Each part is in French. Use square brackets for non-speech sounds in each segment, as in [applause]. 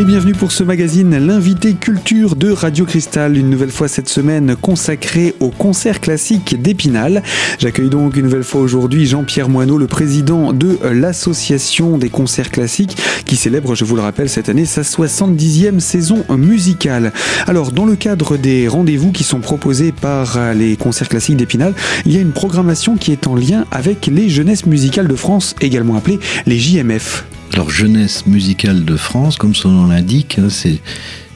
Et bienvenue pour ce magazine, l'invité culture de Radio Cristal, une nouvelle fois cette semaine consacrée au concert classique d'Épinal. J'accueille donc une nouvelle fois aujourd'hui Jean-Pierre Moineau, le président de l'association des concerts classiques, qui célèbre, je vous le rappelle, cette année sa 70e saison musicale. Alors, dans le cadre des rendez-vous qui sont proposés par les concerts classiques d'Épinal, il y a une programmation qui est en lien avec les jeunesses musicales de France, également appelées les JMF. Alors jeunesse musicale de France, comme son nom l'indique, hein, c'est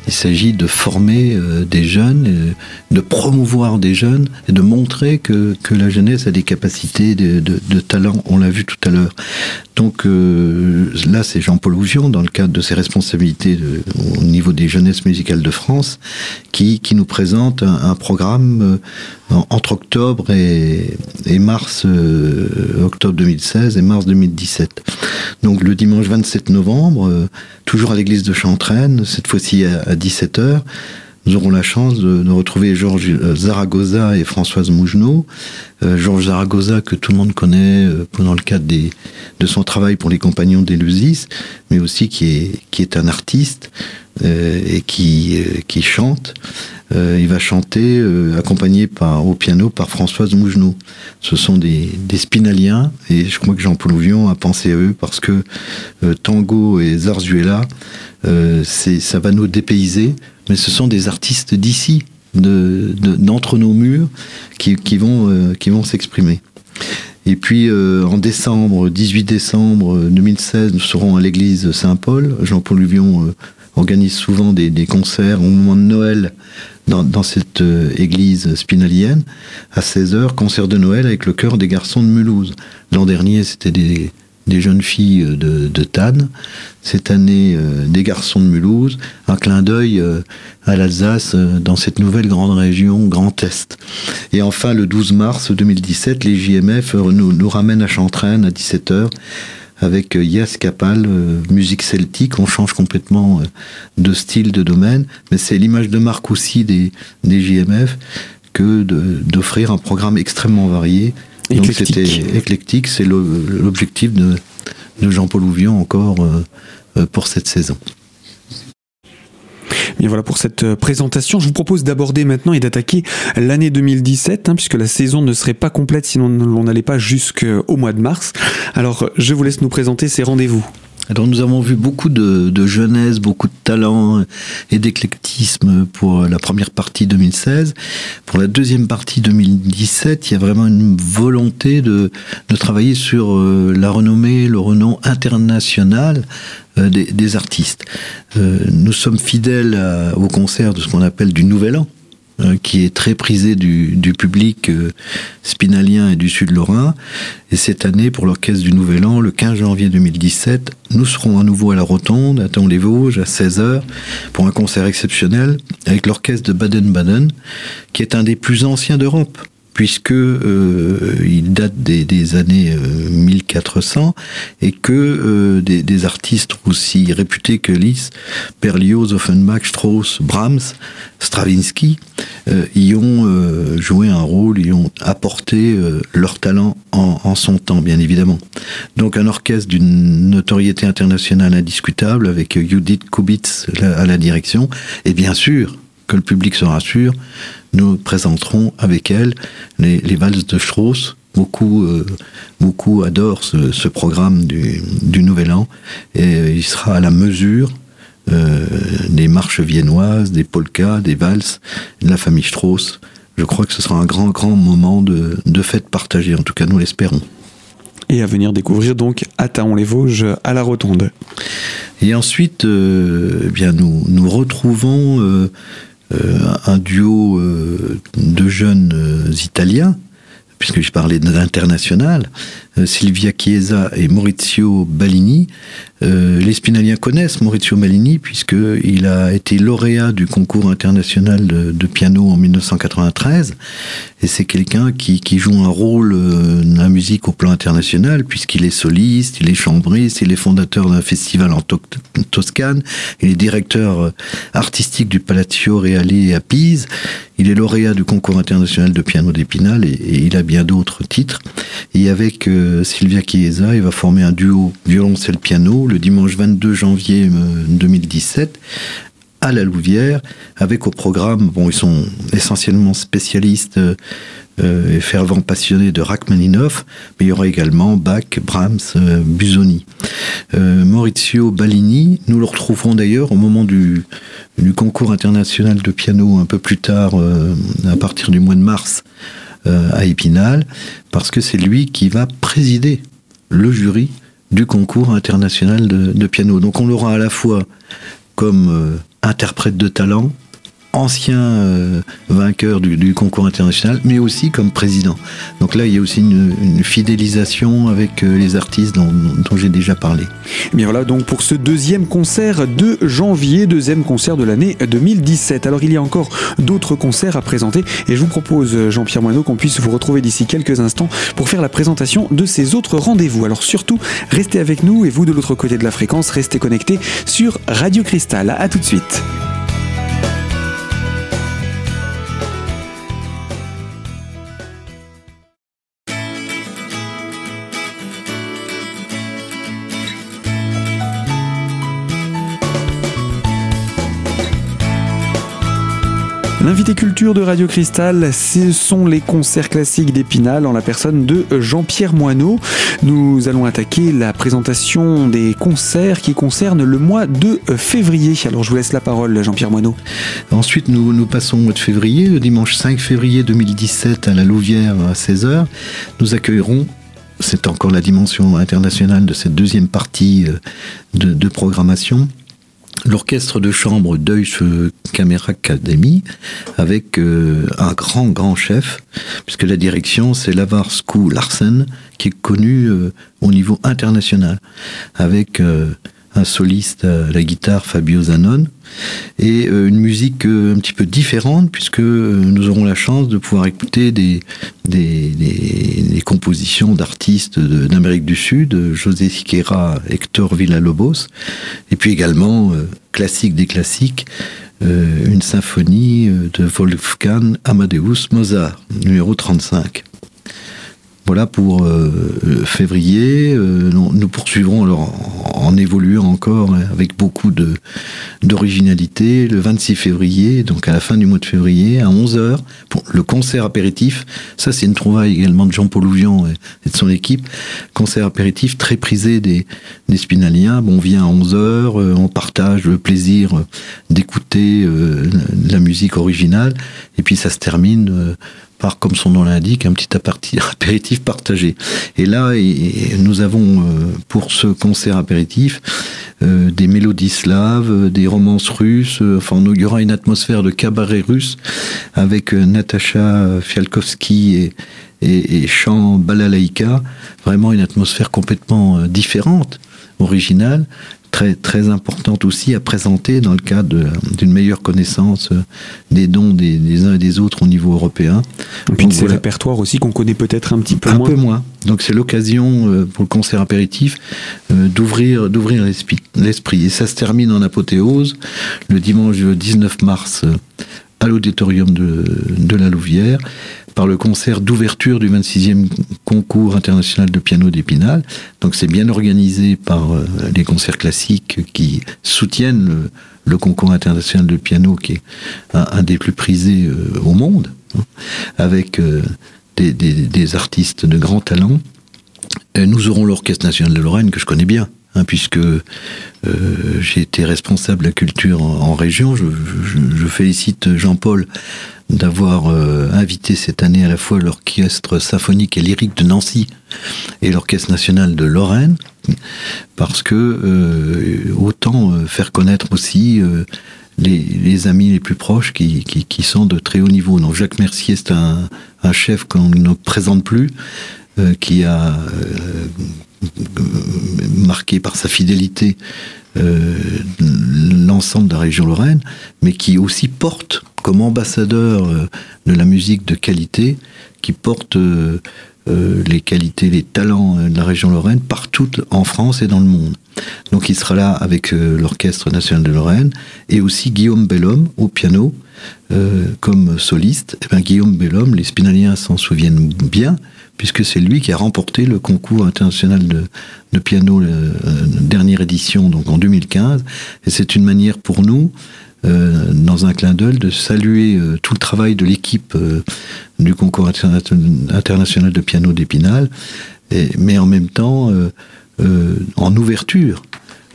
il s'agit de former euh, des jeunes, euh, de promouvoir des jeunes et de montrer que, que la jeunesse a des capacités de, talent. On l'a vu tout à l'heure. Donc euh, là, c'est Jean-Paul Ouvion, dans le cadre de ses responsabilités au niveau des jeunesses musicales de France, qui, qui nous présente un, un programme entre octobre et, et mars, octobre 2016 et mars 2017. Donc le dimanche 27 novembre, toujours à l'église de Chantraine, cette fois-ci à, à 17h, nous aurons la chance de, retrouver Georges Zaragoza et Françoise Mougenot. Euh, Georges Zaragoza, que tout le monde connaît euh, dans le cadre de son travail pour les compagnons d'Éleusis, mais aussi qui est, un artiste euh, et qui, qui chante. il va chanter accompagné par, au piano par Françoise Mougenot. Ce sont des, des spinaliens et je crois que Jean-Paul Ouvion a pensé à eux parce que tango et zarzuela, ça va nous dépayser mais ce sont des artistes d'ici, d'entre de, de, nos murs, qui, qui vont, euh, vont s'exprimer. Et puis euh, en décembre, 18 décembre 2016, nous serons à l'église Saint-Paul. Jean-Paul Luvion euh, organise souvent des, concerts au moment de Noël dans, cette euh, église spinalienne. À 16h, concert de Noël avec le chœur des garçons de Mulhouse. L'an dernier, c'était des, jeunes filles de, de Tannes. Cette année, euh, des garçons de Mulhouse. Un clin d'œil euh, à l'Alsace euh, dans cette nouvelle grande région Grand Est. Et enfin, le 12 mars 2017, les JMF nous, nous ramènent à Chantraine à 17h avec Yes Capal, musique celtique. On change complètement de style, de domaine. Mais c'est l'image de marque aussi des, des JMF que d'offrir un programme extrêmement varié donc c'était éclectique, c'est l'objectif de, de Jean-Paul Ouvion encore euh, euh, pour cette saison. Bien voilà pour cette présentation. Je vous propose d'aborder maintenant et d'attaquer l'année 2017, hein, puisque la saison ne serait pas complète sinon on n'allait pas jusqu'au mois de mars. Alors je vous laisse nous présenter ces rendez-vous. Alors nous avons vu beaucoup de, jeunesse, beaucoup de talent et d'éclectisme pour la première partie 2016. Pour la deuxième partie 2017, il y a vraiment une volonté de, de travailler sur euh, la renommée, le renom international euh, des, artistes. Euh, nous sommes fidèles au concert de ce qu'on appelle du Nouvel An qui est très prisé du, public euh, spinalien et du Sud Lorrain. Et cette année, pour l'orchestre du Nouvel An, le 15 janvier 2017, nous serons à nouveau à la Rotonde, à les vosges à 16h, pour un concert exceptionnel avec l'orchestre de Baden-Baden, qui est un des plus anciens d'Europe puisque euh, il date des, années euh, 1400 et que euh, des, artistes aussi réputés que Liszt, Berlioz, Offenbach, Strauss, Brahms, Stravinsky euh, y ont euh, joué un rôle, y ont apporté leur talent en, en, son temps, bien évidemment. Donc un orchestre d'une notoriété internationale indiscutable avec Judith Kubitz à la direction et bien sûr que le public se rassure, nous présenterons avec elle les, les valses de Strauss. Beaucoup, euh, beaucoup adorent ce, ce programme du, du, Nouvel An et il sera à la mesure euh, des marches viennoises, des polkas, des valses de la famille Strauss. Je crois que ce sera un grand, grand moment de, de fête partagée. En tout cas, nous l'espérons. Et à venir découvrir donc à Taon-les-Vosges à la Rotonde. Et ensuite, euh, eh bien nous, nous retrouvons euh, euh, un duo euh, de jeunes euh, italiens, puisque je parlais de l'international, euh, Silvia Chiesa et Maurizio Ballini. Euh, les Spinaliens connaissent Maurizio Ballini puisqu'il a été lauréat du concours international de, piano en 1993 et c'est quelqu'un qui, joue un rôle euh, dans la musique au plan international puisqu'il est soliste, il est chambriste, il est fondateur d'un festival en to Toscane, il est directeur euh, artistique du Palazzo Reale à Pise, il est lauréat du concours international de piano d'Épinal et, il a bien d'autres titres. Et avec euh, Sylvia Chiesa, il va former un duo violoncelle-piano le dimanche 22 janvier 2017 à la Louvière, avec au programme, bon, ils sont essentiellement spécialistes euh, et fervents passionnés de Rachmaninoff, mais il y aura également Bach, Brahms, euh, Busoni. Euh, Maurizio Ballini, nous le retrouverons d'ailleurs au moment du, concours international de piano un peu plus tard, à partir du mois de mars, à Épinal, parce que c'est lui qui va présider le jury du concours international de, de piano. Donc on l'aura à la fois comme interprète de talent, ancien euh, vainqueur du, concours international, mais aussi comme président. Donc là, il y a aussi une, fidélisation avec euh, les artistes dont, j'ai déjà parlé. Et bien voilà donc pour ce deuxième concert de janvier, deuxième concert de l'année 2017. Alors il y a encore d'autres concerts à présenter et je vous propose, Jean-Pierre Moineau, qu'on puisse vous retrouver d'ici quelques instants pour faire la présentation de ces autres rendez-vous. Alors surtout, restez avec nous et vous de l'autre côté de la fréquence, restez connectés sur Radio Cristal. A tout de suite. L'invité culture de Radio Cristal, ce sont les concerts classiques d'Épinal en la personne de Jean-Pierre Moineau. Nous allons attaquer la présentation des concerts qui concernent le mois de février. Alors je vous laisse la parole, Jean-Pierre Moineau. Ensuite, nous, passons au mois de février, le dimanche 5 février 2017 à la Louvière à 16h. Nous accueillerons c'est encore la dimension internationale de cette deuxième partie euh, de programmation l'orchestre de chambre Deutsche Academy avec euh, un grand grand chef puisque la direction c'est Lavarsku Larsen qui est connu euh, au niveau international. Avec euh, un soliste à la guitare Fabio Zanon et euh, une musique euh, un petit peu différente puisque euh, nous aurons la chance de pouvoir écouter des, des, des, compositions d'artistes d'Amérique du Sud, José Siqueira, Hector Villalobos, et puis également classique des classiques, une symphonie de Wolfgang Amadeus Mozart, numéro 35. Voilà pour euh, février. Euh, nous poursuivrons en, évoluant encore avec beaucoup d'originalité. Le 26 février, donc à la fin du mois de février, à 11h, pour le concert apéritif. Ça, c'est une trouvaille également de Jean-Paul Ouvian et, de son équipe. Concert apéritif très prisé des, des Spinaliens. Bon, on vient à 11h, euh, on partage le plaisir d'écouter la musique originale. Et puis ça se termine comme son nom l'indique, un petit [laughs] apéritif partagé. Et là, nous avons euh, pour ce concert apéritif euh, des mélodies slaves, euh, des romances russes. Enfin, y aura une atmosphère de cabaret russe avec Natacha Fialkovsky et, et, et chant balalaïka. Vraiment une atmosphère complètement différente originale, très, très importante aussi à présenter dans le cadre d'une meilleure connaissance euh, des dons des, uns et des autres au niveau européen. Et puis de ces répertoires aussi qu'on connaît peut-être un petit peu moins. Un peu moins. Donc c'est l'occasion euh, pour le concert apéritif euh, d'ouvrir d'ouvrir l'esprit. Et ça se termine en apothéose le dimanche 19 mars à l'auditorium de, de la Louvière par le concert d'ouverture du 26e concours international de piano d'Épinal. Donc c'est bien organisé par euh, les concerts classiques qui soutiennent le, concours international de piano qui est un, des plus prisés euh, au monde, hein, avec euh, des, des, artistes de grand talent. nous aurons l'Orchestre national de Lorraine que je connais bien. Hein, puisque euh, j'ai été responsable de la culture en, région. Je, félicite Jean-Paul d'avoir euh, invité cette année à la fois l'orchestre symphonique et lyrique de Nancy et l'orchestre national de Lorraine, parce que euh, autant faire connaître aussi les, amis les plus proches qui, sont de très haut niveau. Donc Jacques Mercier, c'est un, chef qu'on ne présente plus, qui a marqué par sa fidélité l'ensemble de la région Lorraine, mais qui aussi porte comme ambassadeur euh, de la musique de qualité qui porte euh, euh, les qualités, les talents de la région Lorraine partout en France et dans le monde. Donc il sera là avec l'Orchestre national de Lorraine et aussi Guillaume Bellhomme au piano comme soliste. Et eh bien, Guillaume Bellhomme, les Spinaliens s'en souviennent bien puisque c'est lui qui a remporté le concours international de, piano, euh, dernière édition, donc en 2015. Et c'est une manière pour nous, euh, dans un clin d'œil, de saluer euh, tout le travail de l'équipe du concours international de piano d'Épinal, mais en même temps, en ouverture,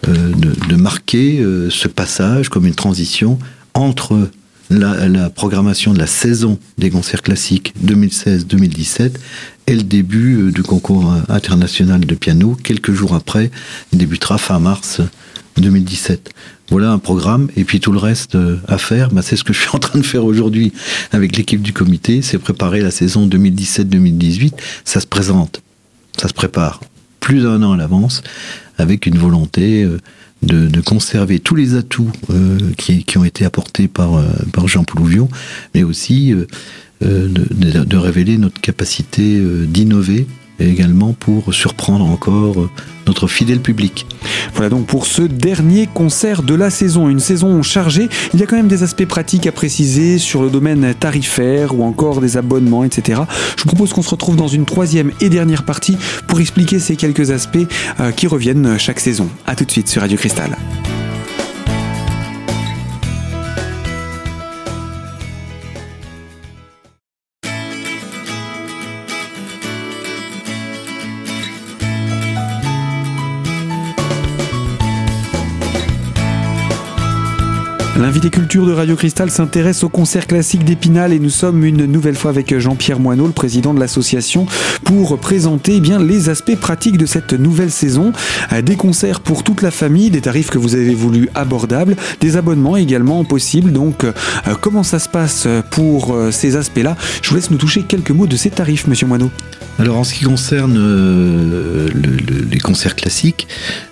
de, marquer ce passage comme une transition entre la, programmation de la saison des concerts classiques 2016-2017 et le début euh, du concours international de piano. Quelques jours après, il débutera fin mars 2017. Voilà un programme, et puis tout le reste euh, à faire, bah, c'est ce que je suis en train de faire aujourd'hui avec l'équipe du comité, c'est préparer la saison 2017-2018. Ça se présente, ça se prépare plus d'un an à l'avance, avec une volonté euh, de, conserver tous les atouts euh, qui, ont été apportés par, euh, par Jean Plouvion, mais aussi euh, de, de, révéler notre capacité d'innover et également pour surprendre encore notre fidèle public. Voilà donc pour ce dernier concert de la saison, une saison chargée. Il y a quand même des aspects pratiques à préciser sur le domaine tarifaire ou encore des abonnements, etc. Je vous propose qu'on se retrouve dans une troisième et dernière partie pour expliquer ces quelques aspects euh, qui reviennent chaque saison. A tout de suite sur Radio Cristal. L'invité culture de Radio Cristal s'intéresse au concert classique d'Épinal et nous sommes une nouvelle fois avec Jean-Pierre Moineau, le président de l'association, pour présenter eh bien les aspects pratiques de cette nouvelle saison. Euh, des concerts pour toute la famille, des tarifs que vous avez voulu abordables, des abonnements également possibles. Donc, euh, comment ça se passe pour euh, ces aspects-là? Je vous laisse nous toucher quelques mots de ces tarifs, monsieur Moineau. Alors en ce qui concerne les concerts classiques,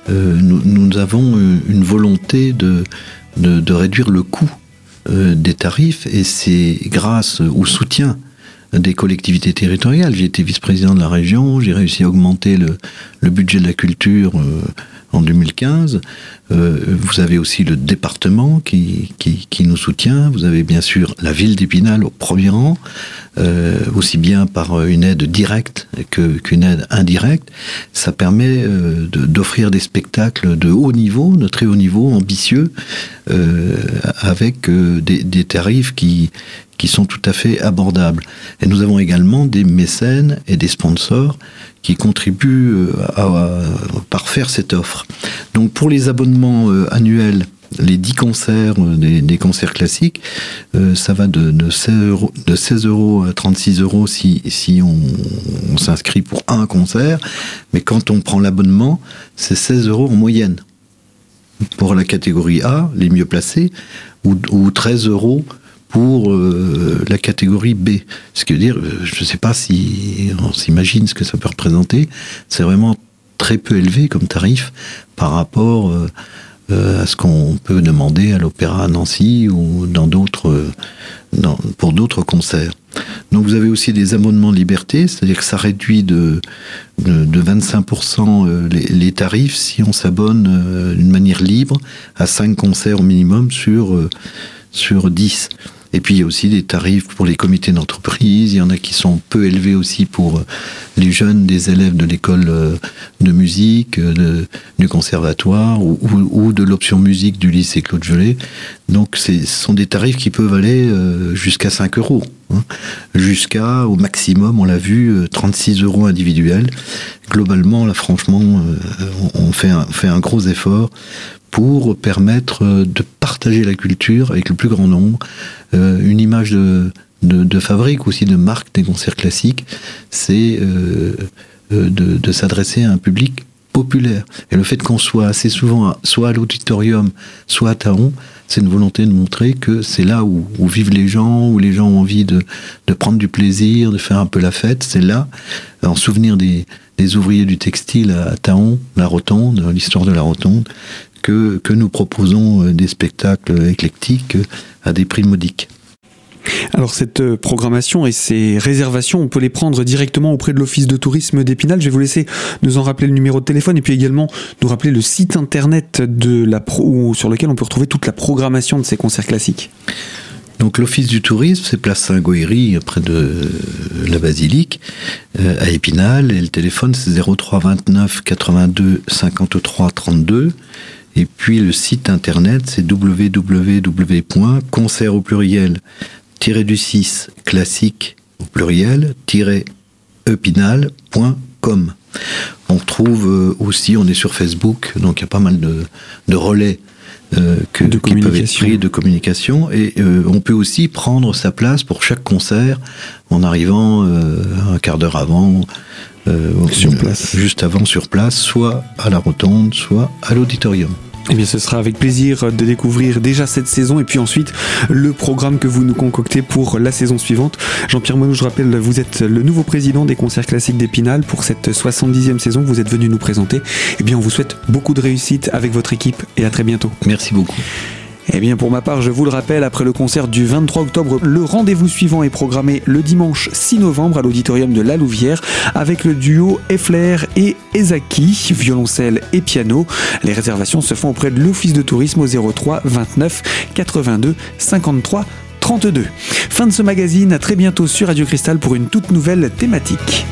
nous, avons une volonté de, de, réduire le coût euh, des tarifs et c'est grâce au soutien des collectivités territoriales. J'ai été vice-président de la région, j'ai réussi à augmenter le, budget de la culture euh, en 2015. Euh, vous avez aussi le département qui, nous soutient. Vous avez bien sûr la ville d'Épinal au premier rang, euh, aussi bien par une aide directe qu'une aide indirecte. Ça permet euh, d'offrir des spectacles de haut niveau, de très haut niveau, ambitieux, avec des, tarifs qui, qui sont tout à fait abordables. Et nous avons également des mécènes et des sponsors qui contribuent euh, à, parfaire cette offre. Donc pour les abonnements euh, annuels, les 10 concerts, euh, des, concerts classiques, ça va de, de, 16 euros, à 36 euros si, si on, s'inscrit pour un concert, mais quand on prend l'abonnement, c'est 16 euros en moyenne. Pour la catégorie A, les mieux placés, ou, ou 13 euros pour euh, la catégorie B. Ce qui veut dire, euh, je ne sais pas si on s'imagine ce que ça peut représenter. C'est vraiment très peu élevé comme tarif par rapport euh, à ce qu'on peut demander à l'Opéra à Nancy ou dans d'autres, pour d'autres concerts. Donc vous avez aussi des abonnements de liberté, c'est-à-dire que ça réduit de, de, 25% les, les, tarifs si on s'abonne d'une manière libre à 5 concerts au minimum sur, sur 10. Et puis il y a aussi des tarifs pour les comités d'entreprise. Il y en a qui sont peu élevés aussi pour euh, les jeunes des élèves de l'école euh, de musique, euh, du conservatoire ou, de l'option musique du lycée Claude Gelé. Donc ce sont des tarifs qui peuvent aller jusqu'à 5 euros. Hein. Jusqu'à, au maximum, on l'a vu, 36 euros individuels. Globalement, là, franchement, on fait un, gros effort pour permettre de partager la culture avec le plus grand nombre. Euh, une image de, de, fabrique aussi, de marque des concerts classiques, c'est euh, euh, de, s'adresser à un public populaire. Et le fait qu'on soit assez souvent soit à l'auditorium, soit à Taon, c'est une volonté de montrer que c'est là où, vivent les gens, où les gens ont envie de, prendre du plaisir, de faire un peu la fête. C'est là, en souvenir des, ouvriers du textile à Taon, la Rotonde, l'histoire de la Rotonde, que, que nous proposons des spectacles éclectiques à des prix modiques. Alors cette euh, programmation et ces réservations, on peut les prendre directement auprès de l'Office de tourisme d'Épinal. Je vais vous laisser nous en rappeler le numéro de téléphone et puis également nous rappeler le site internet de la sur lequel on peut retrouver toute la programmation de ces concerts classiques. Donc l'Office du tourisme, c'est place Saint-Goëry, près de la basilique, à Épinal, et le téléphone c'est 03 29 82 53 32. Et puis le site internet c'est www.concert au pluriel du 6 classique au pluriel epinal.com. On trouve aussi, on est sur Facebook, donc il y a pas mal de, relais euh, que, de qui peuvent être pris de communication. Et euh, on peut aussi prendre sa place pour chaque concert en arrivant euh, un quart d'heure avant, sur place. juste avant sur place, soit à la rotonde, soit à l'auditorium. Eh bien, ce sera avec plaisir de découvrir déjà cette saison et puis ensuite le programme que vous nous concoctez pour la saison suivante. Jean-Pierre Monou, je rappelle, vous êtes le nouveau président des concerts classiques d'Épinal pour cette 70e saison que vous êtes venu nous présenter. Eh bien, on vous souhaite beaucoup de réussite avec votre équipe et à très bientôt. Merci beaucoup. Eh bien, pour ma part, je vous le rappelle, après le concert du 23 octobre, le rendez-vous suivant est programmé le dimanche 6 novembre à l'auditorium de La Louvière avec le duo Effler et Ezaki, violoncelle et piano. Les réservations se font auprès de l'Office de tourisme au 03 29 82 53 32. Fin de ce magazine, à très bientôt sur Radio Cristal pour une toute nouvelle thématique.